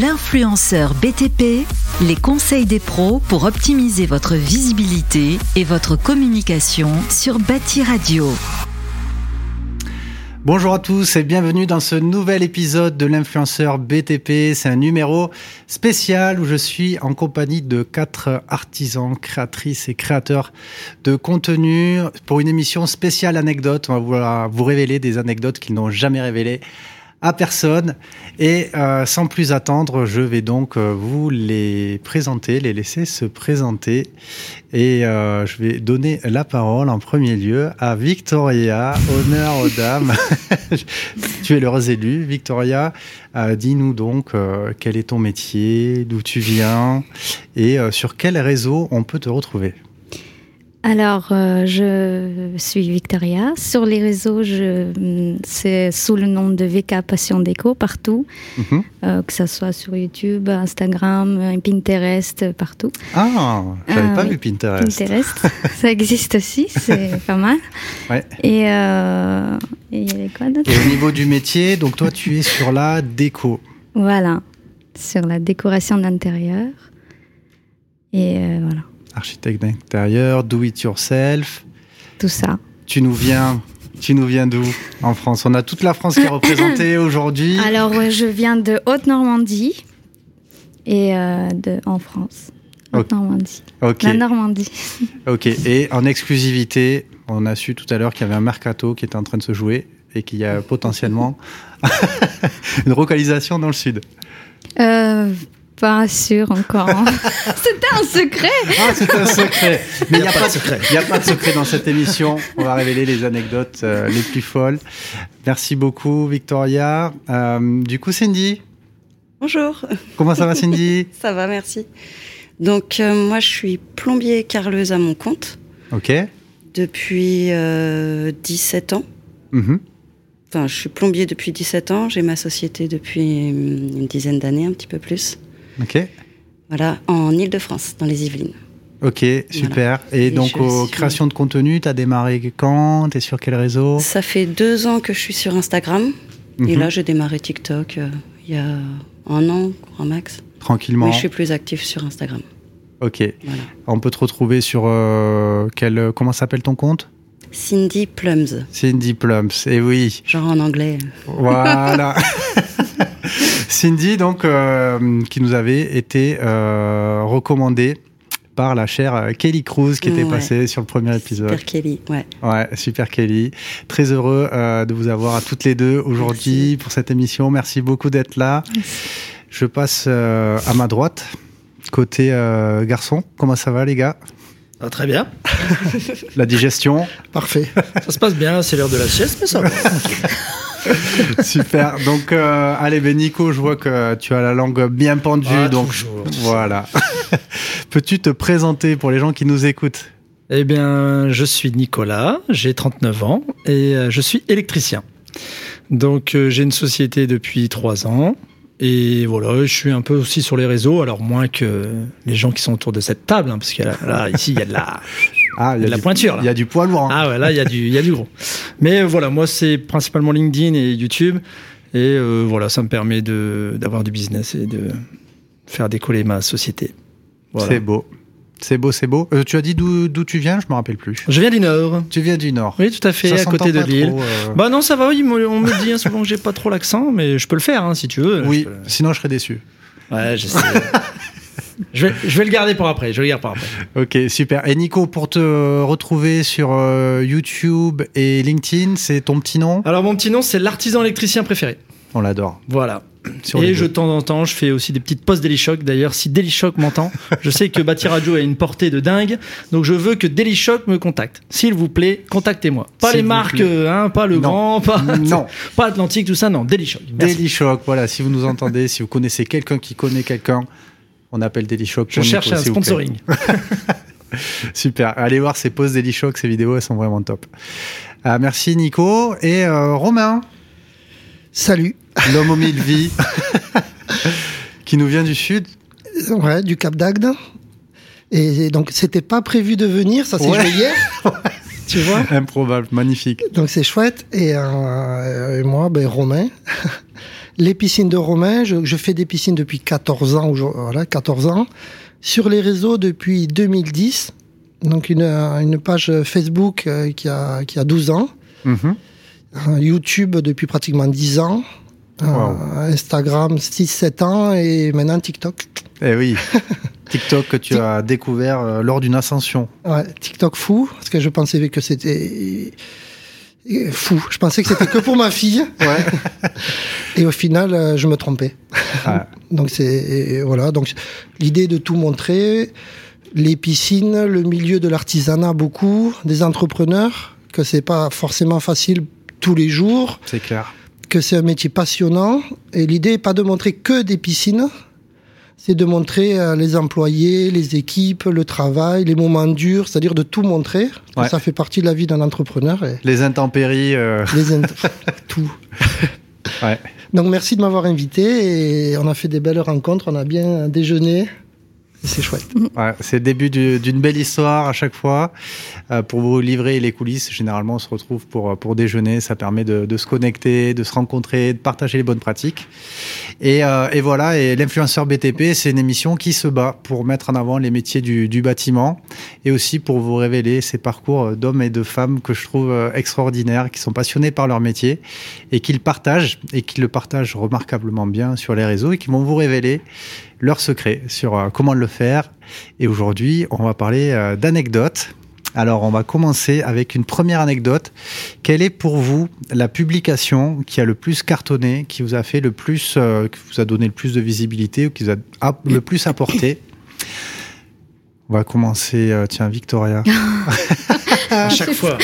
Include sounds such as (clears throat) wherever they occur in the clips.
L'influenceur BTP, les conseils des pros pour optimiser votre visibilité et votre communication sur Bâti Radio. Bonjour à tous et bienvenue dans ce nouvel épisode de l'influenceur BTP. C'est un numéro spécial où je suis en compagnie de quatre artisans, créatrices et créateurs de contenu pour une émission spéciale anecdote. On va vous révéler des anecdotes qu'ils n'ont jamais révélées à personne. Et euh, sans plus attendre, je vais donc euh, vous les présenter, les laisser se présenter. Et euh, je vais donner la parole en premier lieu à Victoria, honneur aux dames. (laughs) tu es l'heureuse élue. Victoria, dis-nous donc quel est ton métier, d'où tu viens et sur quel réseau on peut te retrouver. Alors, euh, je suis Victoria. Sur les réseaux, c'est sous le nom de VK Passion Déco partout, mhm. euh, que ce soit sur YouTube, Instagram, Pinterest, partout. Ah, j'avais pas vu Pinterest. Pinterest, (laughs) ça existe aussi, c'est pas mal. Ouais. Et, euh, et, quoi et au niveau du métier, donc toi, tu es sur la déco. Voilà, sur la décoration d'intérieur. Et voilà architecte d'intérieur, do it yourself. Tout ça. Tu nous viens tu nous viens d'où en France? On a toute la France qui est (coughs) représentée aujourd'hui. Alors, je viens de Haute-Normandie et euh, de, en France. Haute-Normandie. La Normandie. (laughs) Ok. Et en exclusivité, on a su tout à l'heure qu'il y avait un mercato qui était en train de se jouer et qu'il y a potentiellement (laughs) une localisation dans le sud. Euh, pas sûr encore. Hein. (laughs) c'était un secret. Ah, c'était un secret. Mais il n'y a, pas de secret. Il n'y a pas de secret dans cette émission. On va révéler les anecdotes euh, les plus folles. Merci beaucoup, Victoria. Euh, du coup, Cindy. Bonjour. Comment ça va, Cindy? (laughs) Ça va, merci. Donc, euh, moi, je suis plombier carleuse à mon compte. Ok. Depuis 17 ans. Mm-hmm. Enfin, je suis plombier depuis 17 ans. J'ai ma société depuis une dizaine d'années, un petit peu plus. Ok. Voilà, en Ile-de-France, dans les Yvelines. Ok, super. Et, donc, aux créations de contenu, tu as démarré quand? Tu es sur quel réseau? Ça fait deux ans que je suis sur Instagram. Et mhm. là, j'ai démarré TikTok euh, il y a un an, grand max. Tranquillement. Mais je suis plus actif sur Instagram. Ok. On peut te retrouver sur euh, quel. Comment s'appelle ton compte? Cindy Plums. Cindy Plums, et eh oui. Genre en anglais. Voilà. (laughs) (laughs) Cindy, donc, euh, qui nous avait été euh, recommandée par la chère euh, Kelly Cruz qui était passée sur le premier épisode. Super Kelly, ouais. Ouais, super Kelly. Très heureux de vous avoir à toutes les deux aujourd'hui pour cette émission. Merci beaucoup d'être là. Je passe à ma droite, côté garçon. Comment ça va les gars? Ah, Très bien. (laughs) la digestion Parfait. Ça se passe bien, c'est l'heure de la sieste, mais ça va. (laughs) Super. Donc, euh, allez, ben Nico, je vois que tu as la langue bien pendue. Ah, donc, voilà. (laughs) Peux-tu te présenter pour les gens qui nous écoutent? Eh bien, je suis Nicolas, j'ai 39 ans et euh, je suis électricien. Donc, euh, j'ai une société depuis 3 ans. Et voilà, je suis un peu aussi sur les réseaux, alors moins que les gens qui sont autour de cette table, hein, parce que là, ici, il y a de la, (laughs) ah, y a, de la pointure. Il y a du poids lourd. Hein. Ah ouais, là, il y, a du, y a du gros. Mais voilà, moi, c'est principalement LinkedIn et YouTube. Et euh, voilà, ça me permet d'avoir du business et de faire décoller ma société. C'est beau. C'est beau, c'est beau. Euh, tu as dit d'où tu viens Je me rappelle plus. Je viens du Nord. Tu viens du Nord. Oui, tout à fait, à côté de Lille. Euh. Bah non, ça va. Oui, on me dit souvent que j'ai pas trop l'accent, mais je peux le faire hein, si tu veux. Oui, sinon je serais déçu. Ouais, je sais. je, vais, je vais le garder pour après. Je vais le garder pour après. Ok, super. Et Nico, pour te retrouver sur euh, YouTube et LinkedIn, c'est ton petit nom? Alors mon petit nom, c'est l'artisan électricien préféré. On l'adore. Voilà (clears throat) et je, de temps en temps, je fais aussi des petites posts Daily Shock. D'ailleurs, si Daily Shock m'entend, je sais que Bâti Radio a une portée de dingue. Donc, je veux que Daily Shock me contacte. S'il vous plaît, contactez-moi. Pas les marques, hein, pas le grand, pas, non. (laughs) pas Atlantique, tout ça, non. Daily Shock. Daily Shock, voilà. Si vous nous entendez, si vous connaissez quelqu'un qui connaît quelqu'un, on appelle Daily Shock. Je cherche un sponsoring. (laughs) Super. Allez voir ces posts Daily Shock, ces vidéos, elles sont vraiment top. Euh, merci Nico. Et euh, Romain. Salut. L'homme aux mille vies, (laughs) qui nous vient du sud. Ouais, du Cap d'Agde. Et donc, c'était pas prévu de venir, ça s'est joué hier. (laughs) tu vois Improbable, magnifique. Donc, c'est chouette. Et, euh, moi, ben, Romain. (laughs) les piscines de Romain. Je, je, fais des piscines depuis 14 ans, voilà, 14 ans. Sur les réseaux depuis 2010. Donc une, une page Facebook qui a, qui a 12 ans. Mm YouTube depuis pratiquement 10 ans. Wow. Instagram 6-7 ans et maintenant TikTok. Eh oui, (laughs) TikTok que tu as découvert lors d'une ascension. Ouais, TikTok fou, parce que je pensais que c'était fou. Je pensais que c'était que pour ma fille. (laughs) Ouais. (laughs) Et au final, je me trompais. Ah. donc c'est voilà. Donc l'idée de tout montrer, les piscines, le milieu de l'artisanat beaucoup, des entrepreneurs, que c'est pas forcément facile tous les jours. C'est clair. Que c'est un métier passionnant. Et l'idée n'est pas de montrer que des piscines, c'est de montrer euh, les employés, les équipes, le travail, les moments durs, c'est-à-dire de tout montrer. Ouais. Ça fait partie de la vie d'un entrepreneur. Et... Les intempéries. Euh... Les int... (laughs) tout. ouais. Donc merci de m'avoir invité et on a fait des belles rencontres, on a bien déjeuné. C'est chouette. Ouais, c'est le début d'une belle histoire à chaque fois. Euh, pour vous livrer les coulisses, généralement, on se retrouve pour, pour déjeuner. Ça permet de, de se connecter, de se rencontrer, de partager les bonnes pratiques. Et, euh, et voilà, et l'influenceur BTP, c'est une émission qui se bat pour mettre en avant les métiers du, du bâtiment et aussi pour vous révéler ces parcours d'hommes et de femmes que je trouve euh, extraordinaires, qui sont passionnés par leur métier et qui le partagent et qui le partagent remarquablement bien sur les réseaux et qui vont vous révéler leurs secrets sur euh, comment le faire. Et aujourd'hui, on va parler euh, d'anecdotes. Alors, on va commencer avec une première anecdote. Quelle est pour vous la publication qui a le plus cartonné, qui vous a fait le plus, euh, qui vous a donné le plus de visibilité ou qui vous a le plus apporté? (laughs) On va commencer, euh, tiens, Victoria. (laughs) à chaque fois.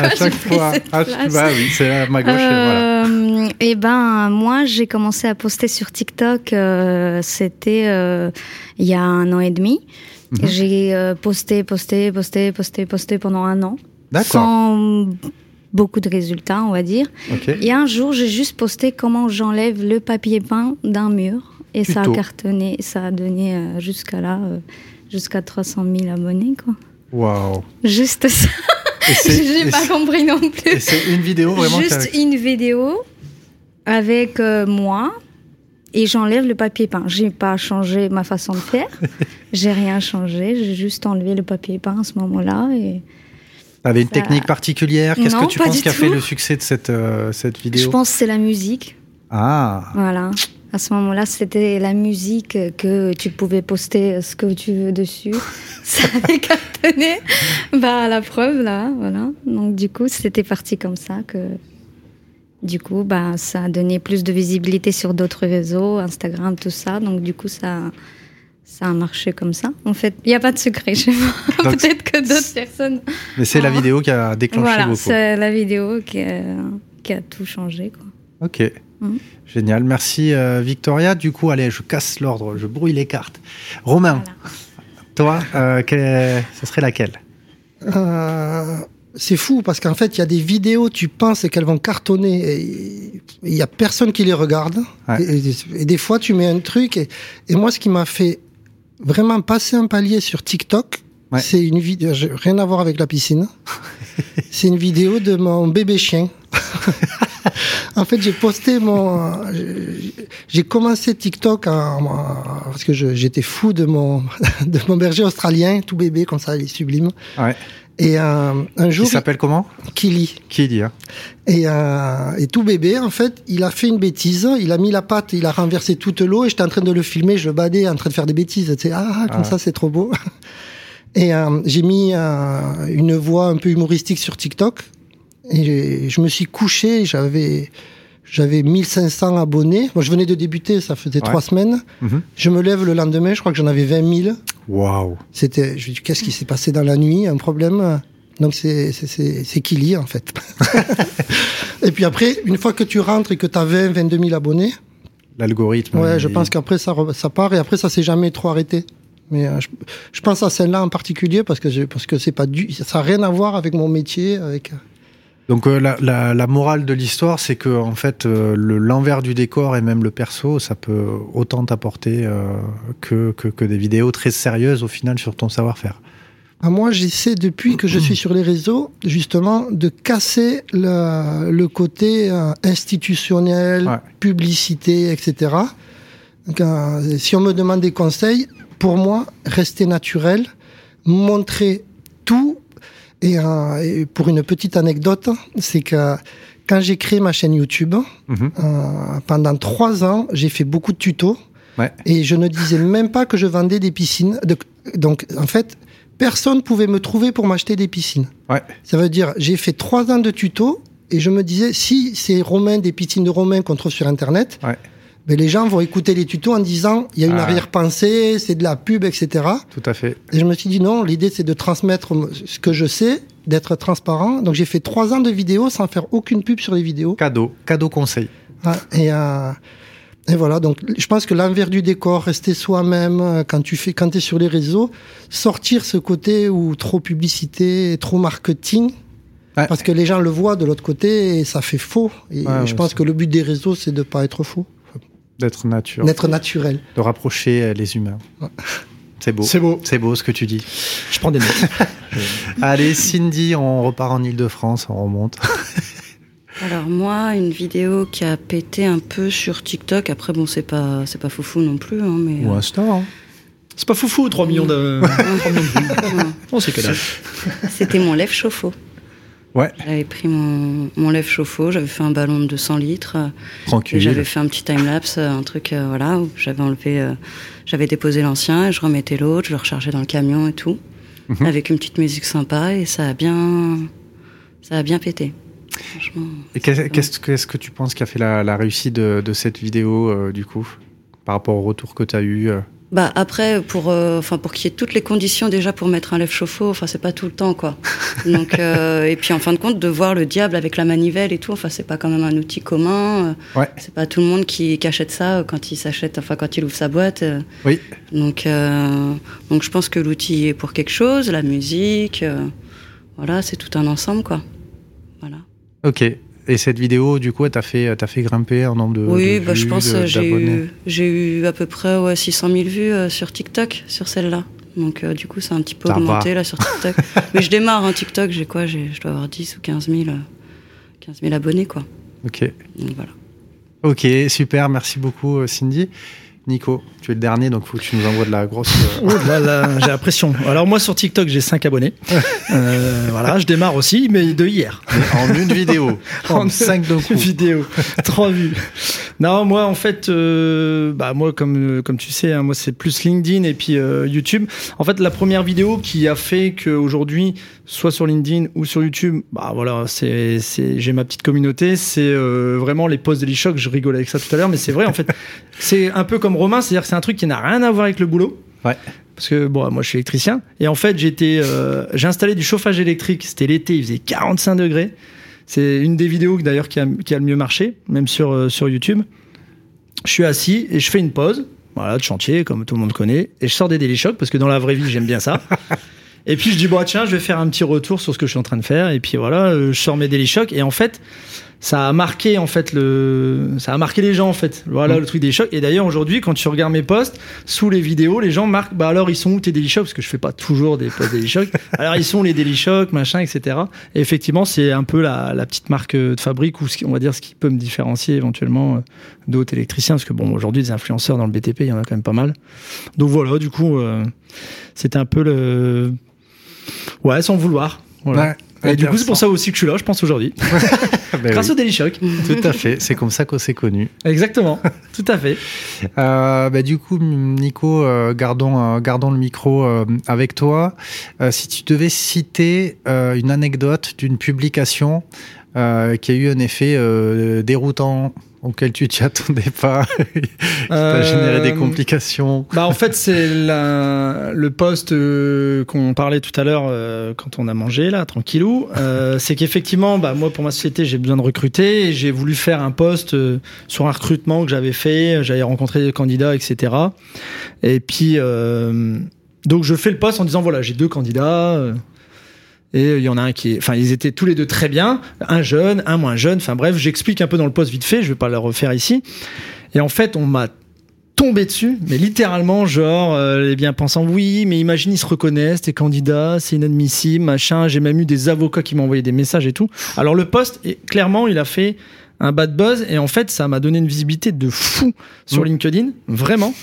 à chaque fois. Ah, bah oui, c'est à ma gauche. Euh, voilà. Et ben, moi, j'ai commencé à poster sur TikTok. Euh, C'était euh, il y a un an et demi. Mm -hmm. J'ai euh, posté, posté, posté, posté, posté pendant un an. Sans beaucoup de résultats, on va dire. Okay. Et un jour, j'ai juste posté comment j'enlève le papier peint d'un mur. Et Plutôt. ça a cartonné, ça a donné euh, jusqu'à là, euh, jusqu'à 300 000 abonnés, quoi. Waouh. Juste ça. (laughs) J'ai pas compris non plus. C'est une vidéo vraiment. Juste une vidéo avec euh, moi et j'enlève le papier peint. J'ai pas changé ma façon de faire. (laughs) j'ai rien changé. J'ai juste enlevé le papier peint à ce moment-là et. Avait une ça... technique particulière? Qu'est-ce que tu penses qui a fait le succès de cette, euh, cette vidéo? Je pense que c'est la musique. Ah. Voilà. À ce moment-là, c'était la musique que tu pouvais poster ce que tu veux dessus. (laughs) ça avait cartonné. Bah, la preuve, là, voilà. Donc, du coup, c'était parti comme ça que. Du coup, bah, ça a donné plus de visibilité sur d'autres réseaux, Instagram, tout ça. Donc, du coup, ça, ça a marché comme ça. En fait, il n'y a pas de secret chez moi. (laughs) Peut-être que d'autres personnes. Mais c'est la vidéo qui a déclenché voilà, vos c'est la vidéo qui a, qui a tout changé, quoi. Ok. Mmh. Génial, merci euh, Victoria. Du coup, allez, je casse l'ordre, je brouille les cartes. Romain, voilà. toi, euh, quelle, ce serait laquelle? Euh, C'est fou parce qu'en fait, il y a des vidéos, tu penses qu'elles vont cartonner et il n'y a personne qui les regarde. Ouais. Et, et, et, des fois, tu mets un truc. Et, et moi, ce qui m'a fait vraiment passer un palier sur TikTok, ouais. c'est une vidéo, rien à voir avec la piscine. (laughs) c'est une vidéo de mon bébé chien. (laughs) (laughs) en fait, j'ai posté mon. J'ai commencé TikTok parce que j'étais fou de mon, (laughs) de mon berger australien, tout bébé, comme ça, il est sublime. Ouais. Et euh, un jour. Il s'appelle comment? Kili. Kili, hein. Et, euh, et tout bébé, en fait, il a fait une bêtise. Il a mis la patte, il a renversé toute l'eau et j'étais en train de le filmer. Je badais en train de faire des bêtises. Tu sais, ah, comme ah. ça, c'est trop beau. Et euh, j'ai mis une voix un peu humoristique sur TikTok. Et je me suis couché, j'avais j'avais 1500 abonnés. Moi, je venais de débuter, ça faisait trois semaines. Mm -hmm. Je me lève le lendemain, je crois que j'en avais 20 000. Waouh C'était, je me dis, qu'est-ce qui s'est passé dans la nuit? Un problème? Donc, c'est c'est Kili, en fait. (laughs) et puis après, une fois que tu rentres et que tu as 20, 22 000 abonnés. L'algorithme. Ouais, je pense qu'après, ça, ça part et après, ça s'est jamais trop arrêté. Mais euh, je, je, pense à celle-là en particulier parce que, je, parce que c'est pas du, ça n'a rien à voir avec mon métier, avec. Donc euh, la, la, la, morale de l'histoire, c'est que en fait, euh, l'envers du décor et même le perso, ça peut autant t'apporter euh, que, que, que, des vidéos très sérieuses au final sur ton savoir-faire. ah, Moi, j'essaie depuis que je suis sur les réseaux, justement, de casser le, le côté institutionnel, publicité, etc. Donc, si on me demande des conseils, pour moi, rester naturel, montrer tout. Et, euh, pour une petite anecdote, c'est que quand j'ai créé ma chaîne YouTube, mhm. pendant trois ans, j'ai fait beaucoup de tutos. Et je ne disais même pas que je vendais des piscines. Donc, en fait, personne pouvait me trouver pour m'acheter des piscines. Ça veut dire, j'ai fait trois ans de tutos et je me disais, si c'est Romain, des piscines de Romain qu'on trouve sur Internet, ben les gens vont écouter les tutos en disant, il y a une ah. arrière-pensée, c'est de la pub, etc. Tout à fait. Et je me suis dit, non, l'idée c'est de transmettre ce que je sais, d'être transparent. Donc j'ai fait trois ans de vidéos sans faire aucune pub sur les vidéos. Cadeau, cadeau conseil. et, euh, et voilà, donc je pense que l'envers du décor, rester soi-même euh, quand tu fais, quand es sur les réseaux, sortir ce côté où trop publicité, trop marketing, parce que les gens le voient de l'autre côté et ça fait faux. Et je pense que le but des réseaux, c'est de pas être faux. D'être naturel. D'être naturel. De rapprocher euh, les humains. C'est beau. C'est beau. C'est beau ce que tu dis. Je prends des notes. (laughs) Allez, Cindy, on repart en Ile-de-France, on remonte. (laughs) Alors moi, une vidéo qui a pété un peu sur TikTok. Après, bon, c'est pas, c'est pas foufou non plus, hein, mais. Ou Insta. Hein. C'est pas foufou, 3 millions de. (laughs) On sait que C'était mon lèvre chauffe-eau. Ouais. J'avais pris mon, mon lèvre chauffe-eau, j'avais fait un ballon de 200 litres. Tranquille. J'avais fait un petit time-lapse, un truc, euh, voilà, où j'avais enlevé, euh, j'avais déposé l'ancien, et je remettais l'autre, je le rechargeais dans le camion et tout, mhm. avec une petite musique sympa, et ça a bien, ça a bien pété. Et qu'est-ce que tu penses qui a fait la, réussite de, cette vidéo, euh, du coup, par rapport au retour que tu as eu euh? Bah après pour euh, enfin pour qu'il y ait toutes les conditions déjà pour mettre un lève chauffe-eau enfin c'est pas tout le temps quoi. (laughs) Donc et puis en fin de compte de voir le diable avec la manivelle et tout enfin c'est pas quand même un outil commun ouais. c'est pas tout le monde qui, achète ça quand il s'achète enfin quand il ouvre sa boîte oui. Donc donc je pense que l'outil est pour quelque chose la musique voilà c'est tout un ensemble quoi. Voilà. Ok. Et cette vidéo, du coup, t'a fait, fait grimper un nombre de. Oui, bah, je pense que j'ai eu, j'ai eu à peu près ouais, 600 000 vues euh, sur TikTok, sur celle-là. Donc, euh, du coup, c'est un petit peu augmenté là sur TikTok. (laughs) Mais je démarre, hein, TikTok, j'ai quoi Je dois avoir 10 ou 15 000, 15 000 abonnés, quoi. Ok. Donc, voilà. Ok, super, merci beaucoup, euh, Cindy. Nico, tu es le dernier, donc faut que tu nous envoies de la grosse. Euh, oh là là, j'ai l'impression. Alors moi sur TikTok j'ai 5 abonnés. Euh, voilà, je démarre aussi, mais de hier. en une vidéo. (laughs) en 5 vidéos. 3 vues. Non, moi en fait, euh, bah moi comme comme tu sais, hein, moi c'est plus LinkedIn et puis YouTube. En fait, la première vidéo qui a fait qu'aujourd'hui, soit sur LinkedIn ou sur YouTube, bah voilà, c'est j'ai ma petite communauté. C'est vraiment les posts de Je rigole avec ça tout à l'heure, mais c'est vrai en fait. C'est un peu comme Romain, c'est-à-dire que c'est un truc qui n'a rien à voir avec le boulot. Ouais. Parce que bon, moi je suis électricien et en fait j'étais, euh, j'ai installé du chauffage électrique. C'était l'été, il faisait 45 degrés. C'est une des vidéos d'ailleurs qui a, qui a, le mieux marché, même sur euh, sur YouTube. Je suis assis et je fais une pause, voilà, de chantier comme tout le monde connaît, et je sors des Daily parce que dans la vraie vie j'aime bien ça. (laughs) et puis je dis bon tiens, je vais faire un petit retour sur ce que je suis en train de faire et puis voilà, euh, je sors mes Daily et en fait ça a marqué en fait le ça a marqué les gens en fait. Voilà mm. le truc des chocs. Et d'ailleurs aujourd'hui quand tu regardes mes posts sous les vidéos les gens marquent bah alors ils sont où tes Daily parce que je fais pas toujours des posts Daily Shock (laughs) alors ils sont les Daily Shock machin etc et effectivement c'est un peu la, la, petite marque de fabrique ou ce, on va dire ce qui peut me différencier éventuellement euh, d'autres électriciens. Parce que bon aujourd'hui des influenceurs dans le BTP il y en a quand même pas mal. Donc voilà du coup euh, c'était un peu le ouais sans vouloir. Voilà. Et du coup, c'est pour ça aussi que je suis là, je pense, aujourd'hui. (laughs) Ben (laughs) Grâce au Daily Shock. Tout à fait. C'est comme ça qu'on s'est connus. Exactement. (laughs) Tout à fait. Euh, bah, du coup, Nico, euh, gardons, euh, gardons le micro avec toi. si tu devais citer une anecdote d'une publication qui a eu un effet déroutant auquel tu t'y attendais pas, (laughs) qui t'a généré des euh, complications Bah en fait c'est le poste euh, qu'on parlait tout à l'heure euh, quand on a mangé là tranquillou. (laughs) c'est qu'effectivement bah moi pour ma société j'ai besoin de recruter et j'ai voulu faire un poste sur un recrutement que j'avais fait, j'avais rencontré des candidats etc. Et puis donc je fais le poste en disant voilà j'ai deux candidats et il y en a un qui est, enfin, ils étaient tous les deux très bien, un jeune, un moins jeune. Enfin bref, j'explique un peu dans le poste vite fait, je vais pas le refaire ici. Et en fait, on m'a tombé dessus, mais littéralement, genre, euh, les bien pensants, oui, mais imagine, ils se reconnaissent, tes candidats, c'est inadmissible, machin. J'ai même eu des avocats qui m'ont envoyé des messages et tout. Alors, le poste, clairement, il a fait un bad buzz, et en fait, ça m'a donné une visibilité de fou sur mmh. LinkedIn, vraiment.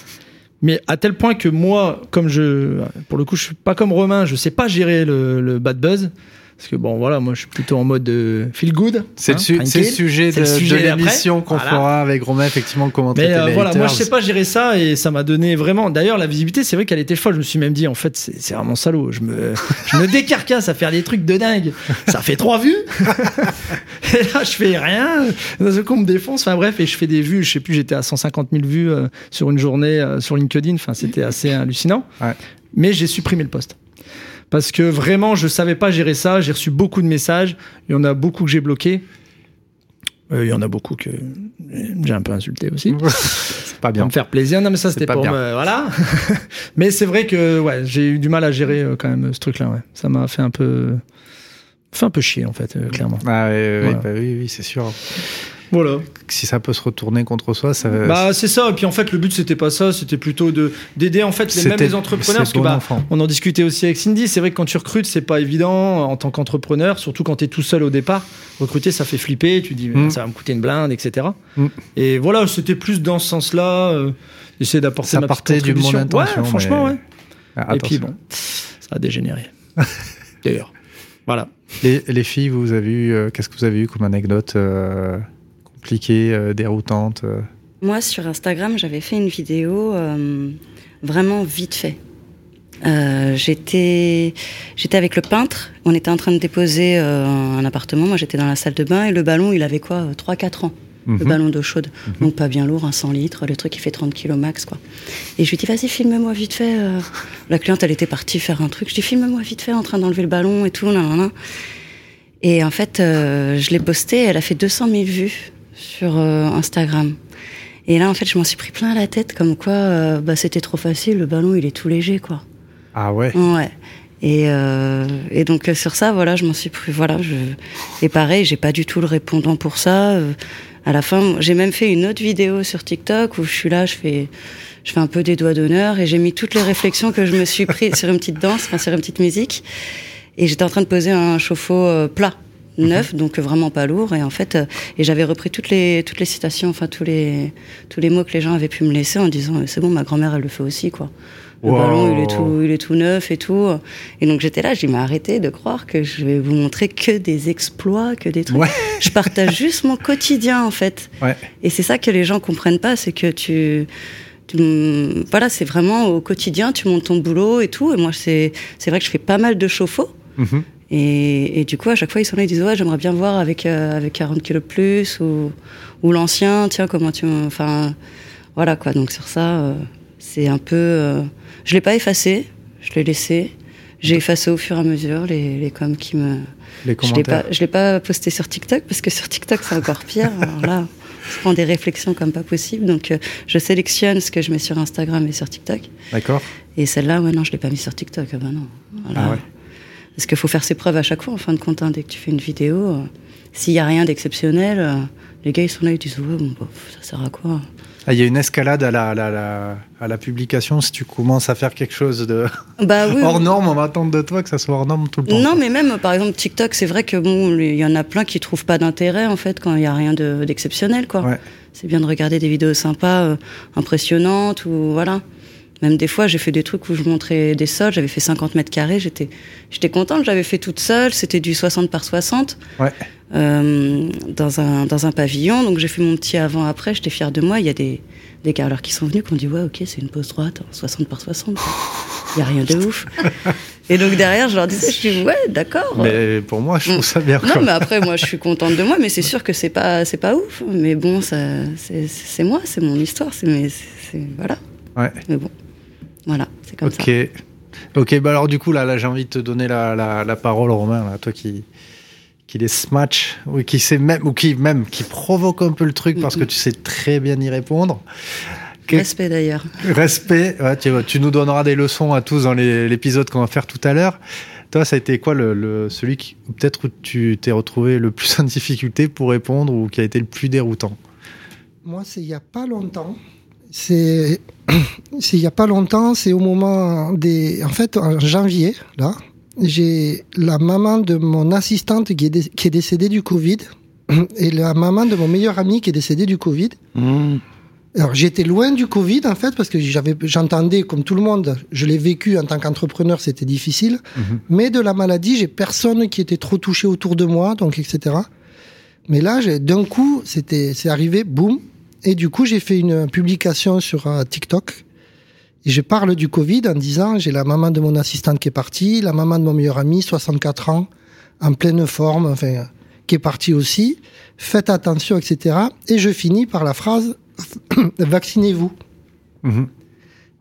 Mais à tel point que moi, comme je, pour le coup, je suis pas comme Romain, je sais pas gérer le, le bad buzz. Parce que bon, voilà, moi je suis plutôt en mode euh, feel good. C'est le, hein, sujet de, de l'émission qu'on fera avec Romain, effectivement, comment Mais euh, voilà, moi je sais pas gérer ça et ça m'a donné vraiment. D'ailleurs, la visibilité, c'est vrai qu'elle était folle. Je me suis même dit, en fait, c'est vraiment salaud. Je me, je me (laughs) décarcasse à faire des trucs de dingue. Ça fait trois vues. (laughs) et là, je fais rien. Dans ce coup, on me défonce. Enfin bref, et je fais des vues. Je sais plus, j'étais à 150 000 vues euh, sur une journée sur LinkedIn. Enfin, c'était assez hallucinant. Ouais. Mais j'ai supprimé le poste parce que vraiment, je savais pas gérer ça. J'ai reçu beaucoup de messages. Il y en a beaucoup que j'ai bloqués. Euh, il y en a beaucoup que j'ai un peu insulté aussi. (laughs) c'est pas bien. Pour me faire plaisir. Non, mais ça, c'était pour me. Voilà. (laughs) mais c'est vrai que ouais, j'ai eu du mal à gérer euh, quand même ce truc-là. Ouais. Ça m'a fait un peu. Fait un peu chier, en fait, euh, clairement. Ah, oui, bah oui, oui c'est sûr. Voilà. Si ça peut se retourner contre soi, ça. Bah c'est ça. Et puis en fait, le but c'était pas ça. C'était plutôt de d'aider en fait les mêmes les entrepreneurs. Parce que bah, on en discutait aussi avec Cindy. C'est vrai que quand tu recrutes, c'est pas évident en tant qu'entrepreneur, surtout quand tu es tout seul au départ. Recruter, ça fait flipper. Tu dis mm. ça va me coûter une blinde, etc. Mm. Et voilà, c'était plus dans ce sens-là. Euh, essayer d'apporter ma partait du monde intention. Ouais, franchement, ouais. Ah, et puis bon, ça a dégénéré. (laughs) D'ailleurs, voilà. Les, les, filles, vous avez eu, euh, qu'est-ce que vous avez eu comme anecdote euh, compliquée, euh, déroutante euh? Moi, sur Instagram, j'avais fait une vidéo euh, vraiment vite fait. j'étais j'étais avec le peintre, on était en train de déposer un appartement, moi j'étais dans la salle de bain et le ballon il avait quoi 3-4 ans le mhm. ballon d'eau chaude. Mhm. Donc pas bien lourd, un 100 litres, le truc qui fait 30 kg max, quoi. Et je lui dis, vas-y, filme-moi vite fait. La cliente, elle était partie faire un truc. Je dis, filme-moi vite fait en train d'enlever le ballon et tout, Et en fait, je l'ai posté, elle a fait 200 000 vues sur euh, Instagram. Et là, en fait, je m'en suis pris plein la tête, comme quoi euh, bah, c'était trop facile, le ballon, il est tout léger, quoi. Ah ouais Ouais. Et, euh, et donc sur ça, voilà, je m'en suis pris. Voilà, je... et pareil, j'ai pas du tout le répondant pour ça. À la fin, j'ai même fait une autre vidéo sur TikTok où je suis là, je fais, je fais un peu des doigts d'honneur et j'ai mis toutes les réflexions que je me suis pris sur une petite danse, enfin sur une petite musique. Et j'étais en train de poser un chauffe-eau plat neuf, donc vraiment pas lourd. Et en fait, euh, et j'avais repris toutes les toutes les citations, enfin tous les tous les mots que les gens avaient pu me laisser en disant euh, c'est bon, ma grand-mère elle le fait aussi quoi. Le ballon il est tout il est tout neuf et tout. Et donc j'étais là, j'ai dit mais arrêtez de croire que je vais vous montrer que des exploits, que des trucs. Je partage juste mon quotidien en fait. Et c'est ça que les gens comprennent pas, c'est que tu voilà, c'est vraiment au quotidien, tu montes ton boulot et tout. Et moi, c'est vrai que je fais pas mal de chauffe-eau. Mm-hmm. Et, et, du coup, à chaque fois, ils sont là, ils disent Ouais, j'aimerais bien voir avec, euh, avec 40 kilos de plus, ou, ou l'ancien, tiens, comment tu. Enfin, voilà quoi. Donc, sur ça, euh, c'est un peu. Euh, je l'ai pas effacé, je l'ai laissé. J'ai effacé au fur et à mesure les, les coms qui me. Les commentaires. Je l'ai pas, posté sur TikTok, parce que sur TikTok, c'est encore pire. (laughs) Alors là, je prends des réflexions comme pas possible. Donc, je sélectionne ce que je mets sur Instagram et sur TikTok. D'accord. Et celle-là, ouais, non, je l'ai pas mis sur TikTok. Ah bah non. Ah ouais. Parce qu'il faut faire ses preuves à chaque fois, en fin de compte. Hein, dès que tu fais une vidéo, euh, s'il n'y a rien d'exceptionnel, euh, les gars, ils sont là, ils disent Ouais, bon, ça sert à quoi? Il y a une escalade à la, la, à la publication si tu commences à faire quelque chose de (laughs) bah, oui, hors norme, on va attendre de toi que ça soit hors norme tout le temps. Non, mais même par exemple TikTok, c'est vrai que bon, il y en a plein qui trouvent pas d'intérêt en fait quand il y a rien d'exceptionnel quoi. Ouais. C'est bien de regarder des vidéos sympas, euh, impressionnantes ou voilà. Même des fois, j'ai fait des trucs où je montrais des sols, j'avais fait 50 mètres carrés, j'étais, j'étais contente, j'avais fait toute seule, c'était du 60 par 60, ouais. euh, dans, un, dans un pavillon, donc j'ai fait mon petit avant-après, j'étais fière de moi, il y a des, des carreleurs qui sont venus, qui ont dit, ouais, ok, c'est une pose droite, 60 par 60, il n'y a rien de (laughs) ouf. Et donc derrière, je leur disais, je dis, ouais, d'accord. Mais pour moi, je trouve ça bien. Non, mais après, moi, je suis contente de moi, mais c'est sûr que c'est pas, c'est pas ouf. Mais bon, ça, c'est, c'est moi, c'est mon histoire, c'est, mais c'est, voilà. Ouais. Mais bon. Voilà, c'est comme ça. Ok, bah alors du coup, là, là j'ai envie de te donner la, la, parole, Romain, là, toi qui, qui les smatch, ou qui sait même, ou qui même, qui provoque un peu le truc parce que tu sais très bien y répondre. Respect d'ailleurs. Respect, ouais, tu, tu, nous donneras des leçons à tous dans l'épisode qu'on va faire tout à l'heure. Toi, ça a été quoi le, le celui qui peut-être où tu t'es retrouvé le plus en difficulté pour répondre ou qui a été le plus déroutant? Moi, c'est il y a pas longtemps C'est (coughs) il y a pas longtemps, c'est au moment des. En fait, en janvier, là, j'ai la maman de mon assistante qui est, qui est décédée du Covid (coughs) et la maman de mon meilleur ami qui est décédée du Covid. Mmh. Alors j'étais loin du Covid en fait parce que j'avais, j'entendais comme tout le monde, je l'ai vécu en tant qu'entrepreneur, c'était difficile. Mmh. Mais de la maladie, j'ai personne qui était trop touché autour de moi, donc etc. Mais là, d'un coup, c'était, c'est arrivé, boum. Et du coup, j'ai fait une publication sur euh, TikTok et je parle du Covid en disant j'ai la maman de mon assistante qui est partie, la maman de mon meilleur ami, 64 ans, en pleine forme, enfin, qui est partie aussi. Faites attention, etc. Et je finis par la phrase (clears throat) vaccinez-vous. Mhm.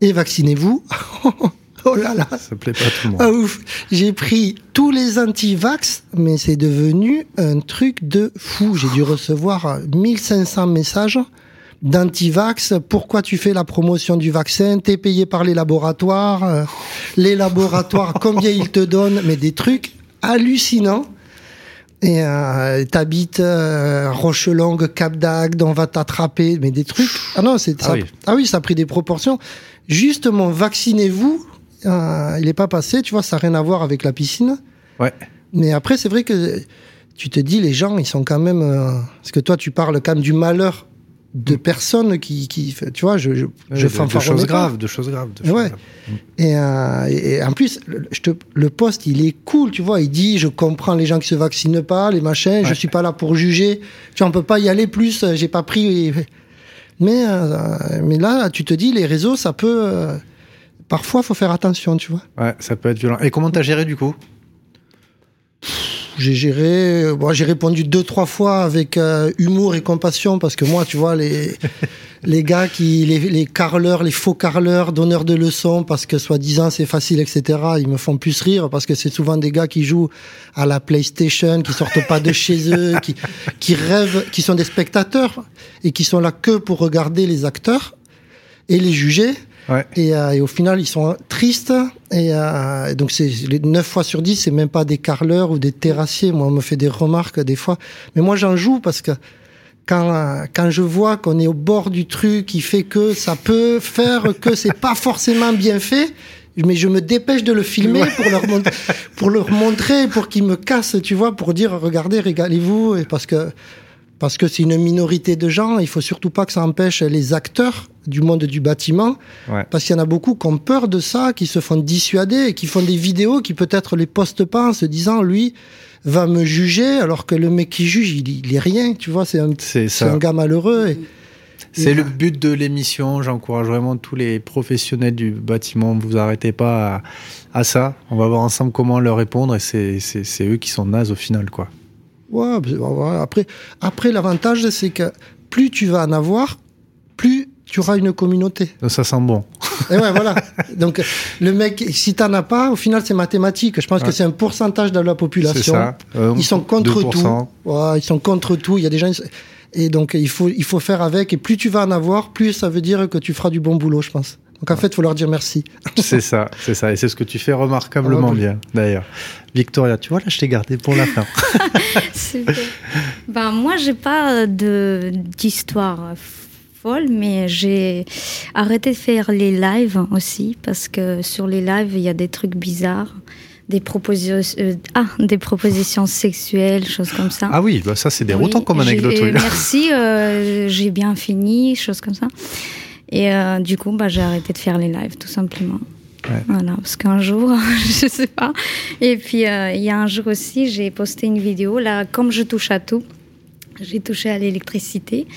Et vaccinez-vous. (laughs) oh là là. Ça plaît pas tout le monde. Ah, ouf. J'ai pris tous les anti-vax, mais c'est devenu un truc de fou. J'ai dû recevoir 1500 messages d'antivax, pourquoi tu fais la promotion du vaccin, t'es payé par les laboratoires, euh, les laboratoires, (laughs) combien ils te donnent, mais des trucs hallucinants. Et euh, t'habites euh, Rochelongue, Cap d'Agde, on va t'attraper, mais des trucs. Ah non, c'est ah ça. Ah oui. ça a pris des proportions. Justement, vaccinez-vous. Euh, il est pas passé, tu vois, ça n'a rien à voir avec la piscine. Ouais. Mais après, c'est vrai que tu te dis, les gens, ils sont quand même. parce que toi, tu parles quand même du malheur de mm. personnes qui, qui tu vois, je, je, je de, choses graves, de choses graves. De ouais. Et, euh, et, en plus, je te, le poste, il est cool, tu vois. Il dit, je comprends les gens qui se vaccinent pas, les machins. Je suis pas là pour juger. Tu on peut pas y aller plus. J'ai pas pris. (laughs) Mais, euh, mais là, tu te dis, les réseaux, ça peut. Euh, parfois, faut faire attention, tu vois. Ouais, ça peut être violent. Et comment t'as géré du coup? J'ai géré, bon, j'ai répondu deux trois fois avec euh, humour et compassion parce que moi, tu vois les (laughs) les gars qui les, les carleurs, les faux carleurs, donneurs de leçons parce que soi-disant c'est facile, etc. Ils me font plus rire parce que c'est souvent des gars qui jouent à la PlayStation, qui sortent pas de chez eux, (laughs) qui qui rêvent, qui sont des spectateurs et qui sont là que pour regarder les acteurs et les juger. Euh, et, au final, ils sont tristes. Et euh, donc, c'est les 9 fois sur 10, c'est même pas des carleurs ou des terrassiers. Moi, on me fait des remarques des fois. Mais moi, j'en joue parce que quand, euh, quand je vois qu'on est au bord du truc qui fait que ça peut faire que c'est pas (laughs) forcément bien fait, mais je me dépêche de le filmer pour leur pour leur montrer, pour qu'ils me cassent, tu vois, pour dire regardez, régalez-vous, et parce que parce que c'est une minorité de gens. Il faut surtout pas que ça empêche les acteurs du monde du bâtiment, parce qu'il y en a beaucoup qui ont peur de ça, qui se font dissuader et qui font des vidéos qui peut-être les postent pas en se disant lui va me juger alors que le mec qui juge il, est rien, tu vois, c'est un, un gars malheureux. c'est le but de l'émission. J'encourage vraiment tous les professionnels du bâtiment. Vous arrêtez pas à, à, ça. On va voir ensemble comment leur répondre et c'est eux qui sont nazes au final, quoi. Ouais, après, après l'avantage, c'est que plus tu vas en avoir, plus tu auras une communauté. Ça sent bon. Et ouais, voilà. Donc, le mec, si t'en as pas, au final, c'est mathématique. Je pense que c'est un pourcentage de la population. Ça. Euh, ils sont contre tout. Ouais, ils sont contre tout. Il y a des gens. Et donc, il faut, il faut faire avec. Et plus tu vas en avoir, plus ça veut dire que tu feras du bon boulot, je pense. Donc en fait, il faut leur dire merci. (laughs) c'est ça, c'est ça. Et c'est ce que tu fais remarquablement ah, bien, d'ailleurs. Victoria, tu vois, là, je t'ai gardé pour la fin. (laughs) Super. Ben, moi, j'ai pas d'histoire folle, mais j'ai arrêté de faire les lives aussi, parce que sur les lives, il y a des trucs bizarres des propositions, euh, ah, des propositions sexuelles, choses comme ça. Ah oui, bah ça c'est déroutant comme anecdote. (laughs) Merci, euh, j'ai bien fini, choses comme ça. Et euh, du coup, bah, j'ai arrêté de faire les lives, tout simplement. Voilà, parce qu'un jour, (laughs) je sais pas. Et puis, il y a un jour aussi, j'ai posté une vidéo. Là, comme je touche à tout, j'ai touché à l'électricité.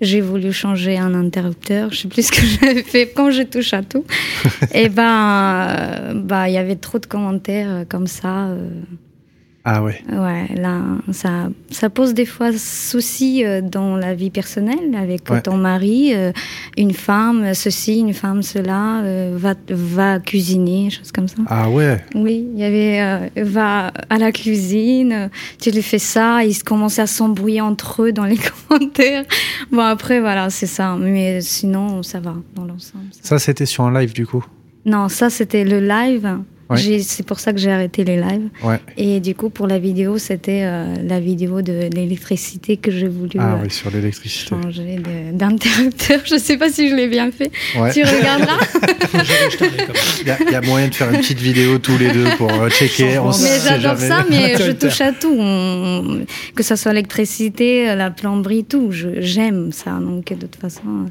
J'ai voulu changer un interrupteur. Je sais plus ce que (laughs) j'avais fait quand je touche à tout. (laughs) Et ben, euh, bah, il y avait trop de commentaires comme ça. Ah ouais. Ouais, là, ça, ça pose des fois souci euh, dans la vie personnelle avec ton mari, euh, une femme, ceci, une femme, cela, euh, va, va cuisiner, choses comme ça. Ah ouais. Oui, il y avait, va à la cuisine, tu lui fais ça, ils commençaient à s'embrouiller entre eux dans les (laughs) commentaires. Bon, après, voilà, c'est ça. Mais sinon, ça va dans l'ensemble. Ça, c'était sur un live du coup? Non, ça, c'était le live C'est pour ça que j'ai arrêté les lives. Et du coup, pour la vidéo, c'était euh, la vidéo de l'électricité que j'ai voulu ah, oui, sur l'électricité. changer d'interrupteur. (laughs) Je ne sais pas si je l'ai bien fait. Tu regardes là? (laughs) Il y, a moyen de faire une petite vidéo tous les deux pour checker. On mais j'adore ça, mais (laughs) je touche à tout. Que ce soit l'électricité, la plomberie, tout. J'aime ça. Donc, de toute façon.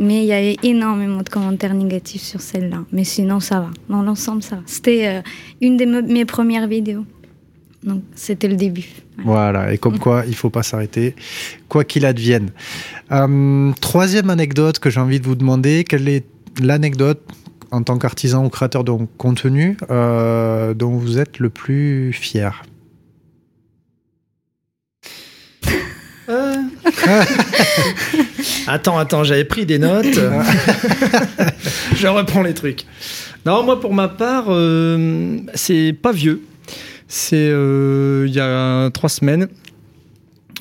Mais il y a énormément de commentaires négatifs sur celle-là. Mais sinon, ça va. Dans l'ensemble, ça va. C'était euh, une de mes premières vidéos. Donc, c'était le début. Voilà, et comme quoi, il faut pas s'arrêter, quoi qu'il advienne. Euh, troisième anecdote que j'ai envie de vous demander, quelle est l'anecdote en tant qu'artisan ou créateur de contenu euh, dont vous êtes le plus fier? (laughs) attends, attends, j'avais pris des notes. (laughs) je reprends les trucs. Non, moi, pour ma part, euh, c'est pas vieux. C'est euh, il y a trois semaines.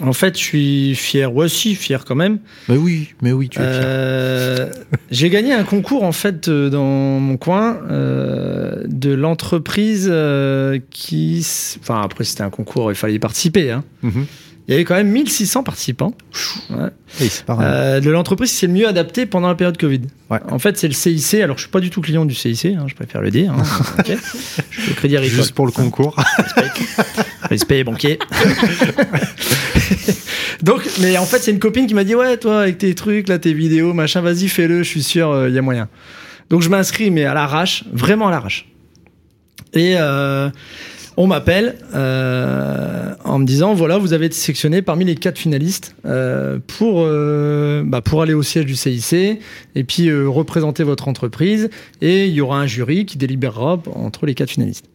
En fait, je suis fier. Ouais, si, fier quand même. Mais oui, mais oui, tu es fier. Euh, j'ai gagné un concours, en fait, dans mon coin, de l'entreprise qui. Enfin, après, c'était un concours, il fallait y participer. Hein. Mhm. Il y avait quand même 1600 participants euh, de l'entreprise qui s'est le mieux adapté pendant la période Covid. En fait, c'est le CIC. Alors, je suis pas du tout client du CIC, hein, je préfère le dire. Hein. (laughs) Je suis crédit agricole. Juste pour le concours. (laughs) Respect banquier. (laughs) Donc, mais en fait, c'est une copine qui m'a dit Ouais, toi, avec tes trucs, là, tes vidéos, machin, vas-y, fais-le, je suis sûr, il euh, y a moyen. Donc, je m'inscris, mais à l'arrache, vraiment à l'arrache. Et. Euh, on m'appelle euh, en me disant voilà, vous avez été sélectionné parmi les quatre finalistes euh, pour, euh, bah, pour aller au siège du CIC et puis représenter votre entreprise. Et il y aura un jury qui délibérera entre les quatre finalistes.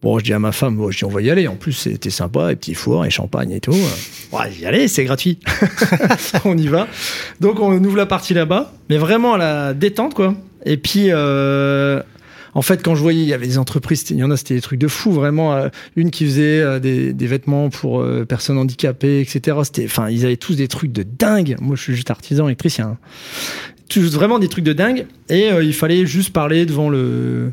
Bon, je dis à ma femme, bon, je dis, on va y aller. En plus, c'était sympa, les petits fours et champagne et tout. Ouais, y aller, c'est gratuit. (laughs) on y va. Donc, on ouvre la partie là-bas, mais vraiment à la détente, quoi. Et puis, en fait, quand je voyais, il y avait des entreprises, il y en a, c'était des trucs de fou, vraiment. Euh, une qui faisait euh, des, vêtements pour euh, personnes handicapées, etc. C'était, enfin, ils avaient tous des trucs de dingue. Moi, je suis juste artisan, électricien. Hein. vraiment des trucs de dingue. Et il fallait juste parler devant le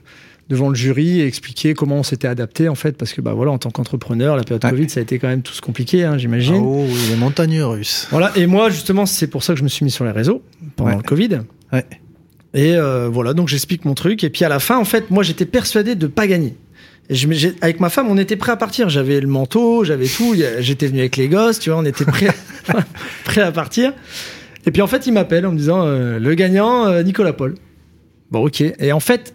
devant le jury et expliquer comment on s'était adapté en fait parce que bah voilà en tant qu'entrepreneur la période Covid ça a été quand même tous compliqué hein, j'imagine. Ah oh les montagnes russes. Voilà et moi justement c'est pour ça que je me suis mis sur les réseaux pendant le Covid. Ouais. Et euh, voilà, donc j'explique mon truc. Et puis à la fin, en fait, moi j'étais persuadé de pas gagner. Et je, avec ma femme, on était prêt à partir. J'avais le manteau, j'avais tout. J'étais venu avec les gosses, tu vois, on était prêt, (laughs) (laughs) prêt à partir. Et puis en fait, il m'appelle en me disant euh, le gagnant, euh, Nicolas Paul. Bon, ok. Et en fait,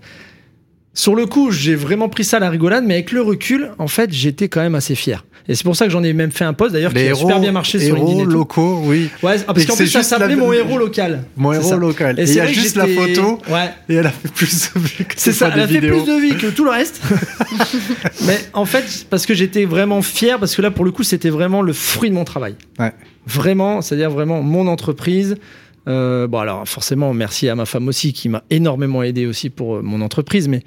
sur le coup, j'ai vraiment pris ça à la rigolade, mais avec le recul, en fait, j'étais quand même assez fier. Et c'est pour ça que j'en ai même fait un post d'ailleurs qui a super bien marché sur LinkedIn. Héros locaux, oui. Ouais, ah, parce qu'en plus ça s'appelait mon héros local. Mon héros local. Et il y a juste la photo. Ouais. Et elle a fait plus de vues que C'est ça, elle a fait plus de vues que tout le reste. (laughs) Mais en fait, parce que j'étais vraiment fier, parce que là pour le coup c'était vraiment le fruit de mon travail. Ouais. Vraiment, c'est-à-dire vraiment mon entreprise. Euh, bon alors forcément merci à ma femme aussi qui m'a énormément aidé aussi pour euh, mon entreprise, mais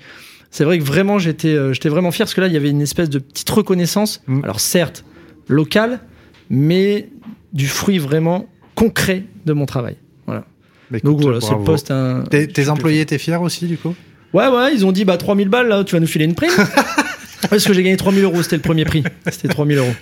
c'est vrai que vraiment j'étais euh, j'étais vraiment fier parce que là il y avait une espèce de petite reconnaissance. Mm. Alors certes locale, mais du fruit vraiment concret de mon travail. Voilà. Donc voilà, c'est le poste. Un... Tes, employés étaient fiers aussi du coup? Ouais ouais, ils ont dit bah 3000 balles là, tu vas nous filer une prime. (laughs) Parce que j'ai gagné 3000 euros, c'était le premier prix. C'était 3000 euros.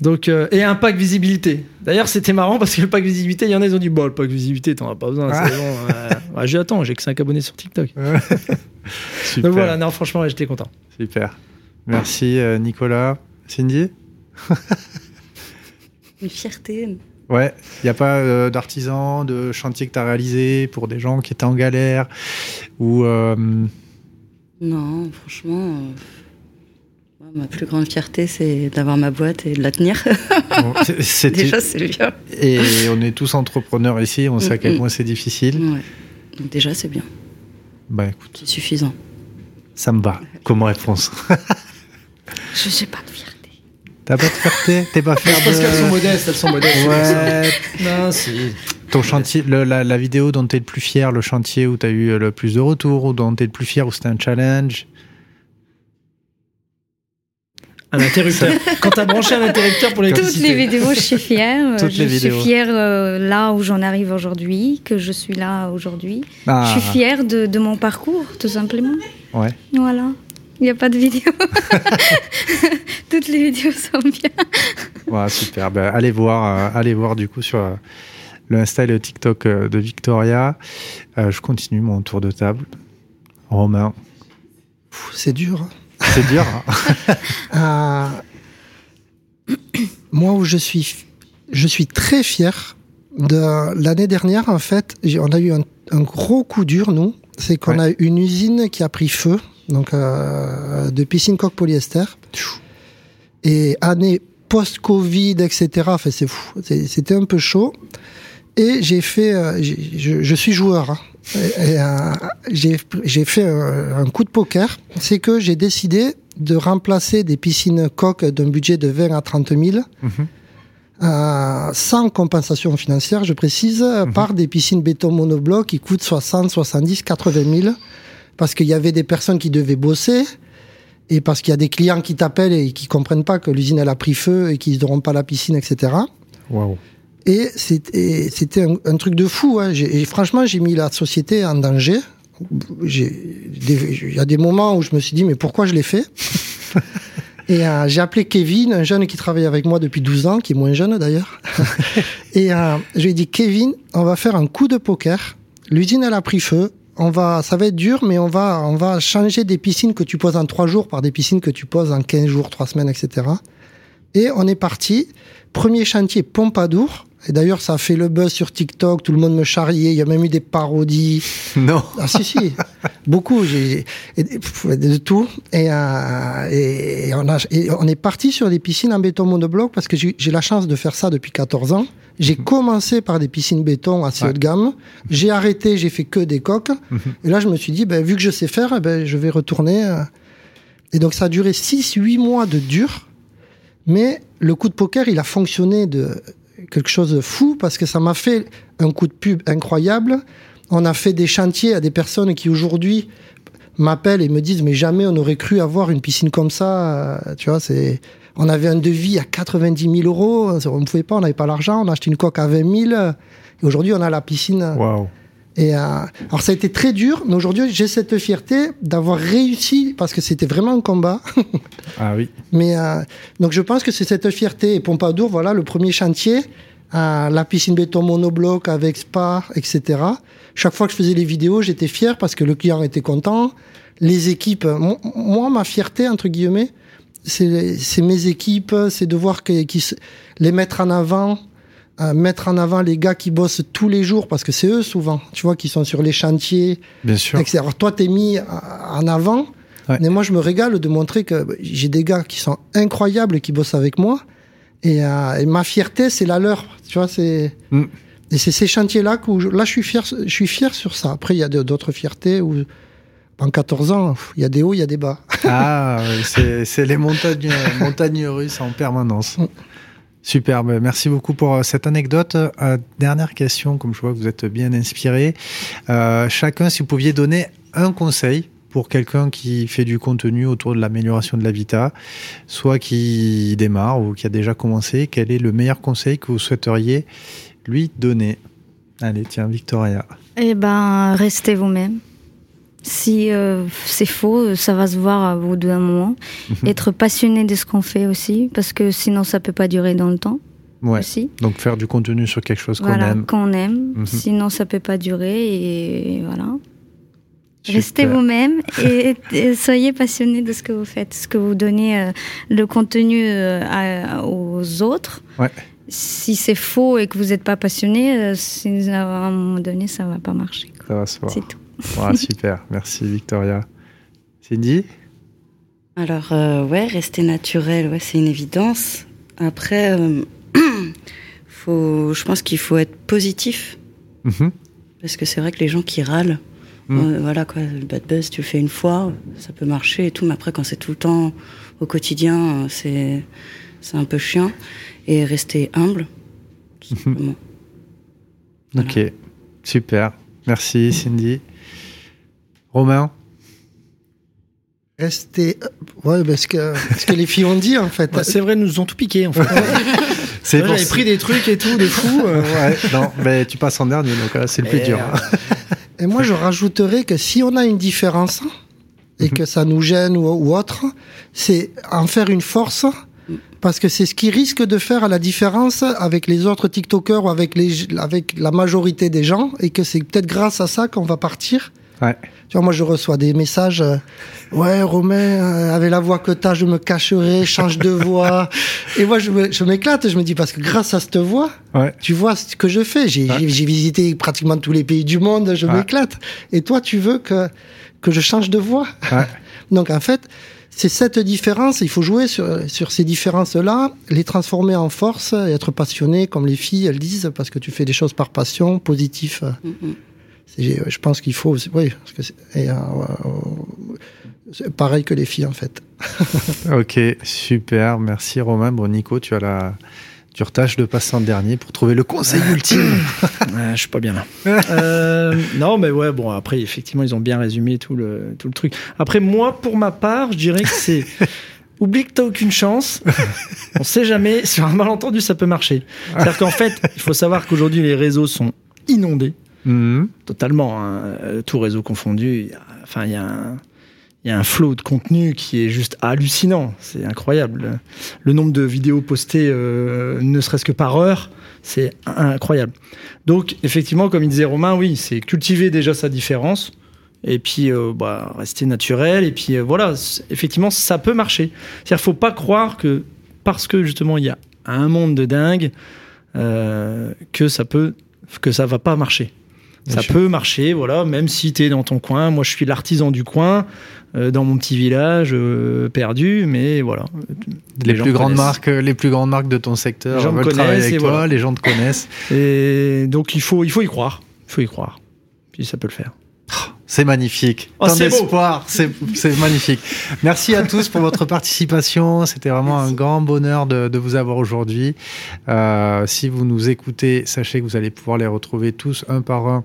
Donc, euh, et un pack visibilité. D'ailleurs, c'était marrant parce que le pack visibilité, il y en a, ils ont dit Bon, le pack visibilité, t'en as pas besoin, c'est ah. bon. j'ai attends, j'ai que 5 abonnés sur TikTok. (laughs) Donc voilà, non, franchement, j'étais content. Super. Merci, euh, Nicolas. Cindy (laughs) Une fierté. Ouais, il n'y a pas euh, d'artisan, de chantier que tu as réalisé pour des gens qui étaient en galère ou. Non, franchement. Ma plus grande fierté, c'est d'avoir ma boîte et de la tenir. (laughs) déjà, c'est bien. Et on est tous entrepreneurs ici, on sait à quel mm, mm. point c'est difficile. Donc déjà, c'est bien. Bah écoute. C'est suffisant. Ça me va comme réponse. (laughs) Je n'ai pas de fierté. T'as pas de fierté? T'es pas fier de... Parce qu'elles sont modestes, elles sont modestes. Ouais. non, si. Ton chantier, la, la, vidéo dont tu es le plus fier, le chantier où tu as eu le plus de retours, ou dont tu es le plus fier, où c'était un challenge? Un interrupteur. Quand tu as branché un interrupteur pour l'électricité. Toutes les vidéos, je suis fière. Toutes je les suis fière euh, là où j'en arrive aujourd'hui, que je suis là aujourd'hui. Je suis fière de, de, mon parcours, tout simplement. Ouais. Voilà. Il n'y a pas de vidéo. (laughs) Toutes les vidéos sont bien. Voilà, super. Ben, allez voir, allez voir du coup sur le Insta et le TikTok de Victoria. je continue mon tour de table. Romain. C'est dur. C'est dur. Hein. (laughs) moi, où je suis, je suis très fier de l'année dernière. En fait, on a eu un, gros coup dur, nous. C'est qu'on a une usine qui a pris feu, donc euh, de piscine coque polyester. Et année post-Covid, etc. Enfin, c'est fou. C'était un peu chaud. Et j'ai fait, euh, je, suis joueur. Hein. Euh, j'ai fait un, coup de poker. C'est que j'ai décidé de remplacer des piscines coques d'un budget de 20 à 30 000, mhm. euh, sans compensation financière, je précise, mhm. par des piscines béton monobloc qui coûtent 60, 70, 80 000, parce qu'il y avait des personnes qui devaient bosser, et parce qu'il y a des clients qui t'appellent et qui comprennent pas que l'usine elle a pris feu et qu'ils n'auront pas la piscine, etc. Et c'était un, un, truc de fou. Hein. Et franchement, j'ai mis la société en danger il y a des moments où je me suis dit, mais pourquoi je l'ai fait? (laughs) Et euh, j'ai appelé Kevin, un jeune qui travaille avec moi depuis 12 ans, qui est moins jeune d'ailleurs. (laughs) et euh, je lui ai dit, Kevin, on va faire un coup de poker. L'usine, elle a pris feu. On va, ça va être dur, mais on va, on va changer des piscines que tu poses en 3 jours par des piscines que tu poses en 15 jours, 3 semaines, etc. Et on est parti. Premier chantier Pompadour. Et d'ailleurs, ça a fait le buzz sur TikTok, tout le monde me charriait, il y a même eu des parodies. (laughs) Non. Ah si, si, beaucoup, j'ai de tout. Et, euh, et, on a, et, on est parti sur des piscines en béton monobloc parce que j'ai la chance de faire ça depuis 14 ans. J'ai mhm. commencé par des piscines béton assez haut de gamme. J'ai arrêté, j'ai fait que des coques. Mhm. Et là, je me suis dit, ben, vu que je sais faire, ben, je vais retourner. Euh. Et donc, ça a duré 6-8 mois de dur. Mais le coup de poker, il a fonctionné de quelque chose de fou parce que ça m'a fait un coup de pub incroyable. On a fait des chantiers à des personnes qui aujourd'hui m'appellent et me disent mais jamais on aurait cru avoir une piscine comme ça. Euh, tu vois, c'est on avait un devis à 90 000 euros, on ne pouvait pas, on n'avait pas l'argent, on a acheté une coque à 20 000. Et aujourd'hui, on a la piscine. Wow. Et euh, alors ça a été très dur, mais aujourd'hui j'ai cette fierté d'avoir réussi parce que c'était vraiment un combat. ah oui. Mais euh, donc je pense que c'est cette fierté. Et Pompadour, voilà le premier chantier, euh, la piscine béton monobloc avec spa, etc. Chaque fois que je faisais les vidéos, j'étais fier parce que le client était content. Les équipes, moi ma fierté entre guillemets, c'est mes équipes, c'est de voir que, les mettre en avant mettre en avant les gars qui bossent tous les jours, parce que c'est eux souvent, tu vois, qui sont sur les chantiers. Bien sûr. Etc. Alors toi, t'es mis en avant, mais moi, je me régale de montrer que j'ai des gars qui sont incroyables et qui bossent avec moi. Et, euh, ma fierté, c'est la leur. Tu vois, c'est. Mm. Et c'est ces chantiers-là où là, je suis fier, je suis fier sur ça. Après, il y a d'autres fiertés où, en 14 ans, il y a des hauts, il y a des bas. Ah, (laughs) c'est les montagnes, montagnes russes en permanence. Mm. Superbe, merci beaucoup pour euh, cette anecdote. Euh, dernière question, comme je vois que vous êtes bien inspiré. Euh, chacun, si vous pouviez donner un conseil pour quelqu'un qui fait du contenu autour de l'amélioration de l'habitat, soit qui démarre ou qui a déjà commencé, quel est le meilleur conseil que vous souhaiteriez lui donner? Allez, tiens, Victoria. Eh ben, restez vous-même. Si euh, c'est faux, ça va se voir au bout d'un moment. Mhm. Être passionné de ce qu'on fait aussi, parce que sinon ça peut pas durer dans le temps. Ouais. Aussi. Donc faire du contenu sur quelque chose qu'on aime. Qu'on aime. Mhm. Sinon ça peut pas durer et voilà. Restez vous-même et, (laughs) soyez passionné de ce que vous faites, ce que vous donnez euh, le contenu euh, aux autres. Ouais. Si c'est faux et que vous n'êtes pas passionné, à un moment donné, ça va pas marcher. Ça va se voir. C'est tout (laughs) super, merci Victoria. Cindy? Alors, euh, ouais, rester naturel, ouais, c'est une évidence. Après, euh, (clears throat) faut, je pense qu'il faut être positif. Mhm. Parce que c'est vrai que les gens qui râlent, mhm. euh, voilà quoi, le bad buzz, tu le fais une fois, ça peut marcher et tout, mais après, quand c'est tout le temps au quotidien, c'est, c'est un peu chiant. Et rester humble, tout mhm. simplement. Ok, super. Merci Cindy. Romain Rester. Ouais, parce que, ce que les filles ont dit, en fait. c'est vrai, nous ont tout piqué, en fait. (laughs) c'est J'avais pris des trucs et tout, des fous. Euh. Ouais, non, mais tu passes en dernier, donc c'est le plus dur. Euh, (laughs) et moi, je rajouterais que si on a une différence, et mhm. que ça nous gêne ou, autre, c'est en faire une force parce que c'est ce qui risque de faire la différence avec les autres TikTokers ou avec, les, avec la majorité des gens et que c'est peut-être grâce à ça qu'on va partir. Ouais. Tu vois, moi, je reçois des messages. Euh, ouais, Romain, euh, avec la voix que t'as, je me cacherai, change de voix. (laughs) Et moi, je m'éclate. Je, me dis, parce que grâce à cette voix, tu vois ce que je fais. J'ai visité pratiquement tous les pays du monde, je m'éclate. Et toi, tu veux que, que je change de voix? (laughs) Donc, en fait, c'est cette différence, il faut jouer sur, sur ces différences-là, les transformer en force et être passionné, comme les filles, elles disent, parce que tu fais des choses par passion, positif. Mm-hmm je pense qu'il faut, oui, parce que c'est pareil que les filles en fait. (laughs) ok, super, merci Romain. Bon, Nico, tu as la dure tâche de passer en dernier pour trouver le conseil (laughs) ultime. je suis pas bien là. Euh, non, mais ouais, bon, après, effectivement, ils ont bien résumé tout le, tout le truc. Après, moi, pour ma part, je dirais que c'est. (laughs) Oublie que t'as aucune chance. On sait jamais. Sur un malentendu, ça peut marcher. C'est-à-dire qu'en fait, il faut savoir qu'aujourd'hui, les réseaux sont inondés Mhm. Totalement, hein. euh, tout réseau confondu. Enfin, il y a un, il flot de contenu qui est juste hallucinant. C'est incroyable. Le nombre de vidéos postées, euh, ne serait-ce que par heure, c'est incroyable. Donc, effectivement, comme il disait Romain, oui, c'est cultiver déjà sa différence. Et puis, euh, bah, rester naturel. Et puis, voilà, effectivement, ça peut marcher. C'est-à-dire, faut pas croire que parce que justement, il y a un monde de dingue, que ça peut, que ça va pas marcher ça peut marcher, voilà, même si tu es dans ton coin. Moi, je suis l'artisan du coin, euh, dans mon petit village euh, perdu, mais voilà. Les, plus grandes marques, les plus grandes marques de ton secteur les veulent travailler avec toi, les gens te connaissent. Et donc il faut, il faut y croire, il faut y croire. Puis ça peut le faire. C'est magnifique. Oh, Tant d'espoir, c'est magnifique. Merci à tous pour votre participation. C'était vraiment un grand bonheur de, de vous avoir aujourd'hui. Euh, si vous nous écoutez, sachez que vous allez pouvoir les retrouver tous un par un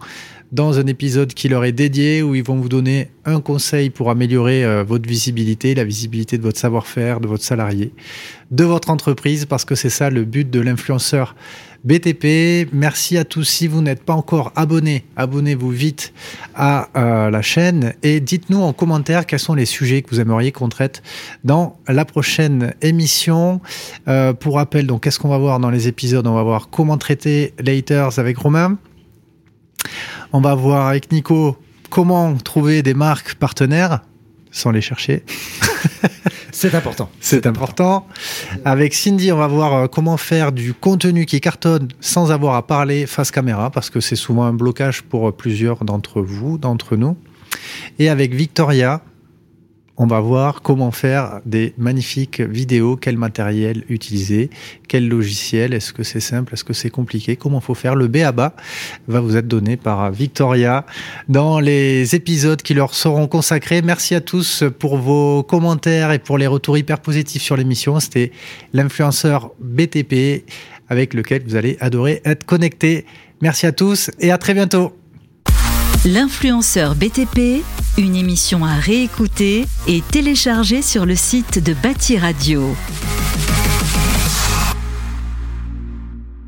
dans un épisode qui leur est dédié où ils vont vous donner un conseil pour améliorer euh, votre visibilité, la visibilité de votre savoir-faire, de votre salarié, de votre entreprise, parce que c'est ça le but de l'influenceur BTP. Merci à tous. Si vous n'êtes pas encore abonné, abonnez-vous vite à euh, la chaîne et dites-nous en commentaire quels sont les sujets que vous aimeriez qu'on traite dans la prochaine émission. Euh, pour rappel, donc qu'est-ce qu'on va voir dans les épisodes? On va voir comment traiter haters avec Romain. On va voir avec Nico comment trouver des marques partenaires sans les chercher. (laughs) C'est important. C'est important. Avec Cindy, on va voir euh, comment faire du contenu qui cartonne sans avoir à parler face caméra, parce que c'est souvent un blocage pour plusieurs d'entre vous, d'entre nous. Et avec Victoria, on va voir comment faire des magnifiques vidéos, quel matériel utiliser, quel logiciel, est-ce que c'est simple, est-ce que c'est compliqué, comment faut faire. Le B à bas va vous être donné par Victoria dans les épisodes qui leur seront consacrés. Merci à tous pour vos commentaires et pour les retours hyper positifs sur l'émission. C'était l'influenceur BTP avec lequel vous allez adorer être connecté. Merci à tous et à très bientôt. L'influenceur BTP, une émission à réécouter et télécharger sur le site de Bâti Radio.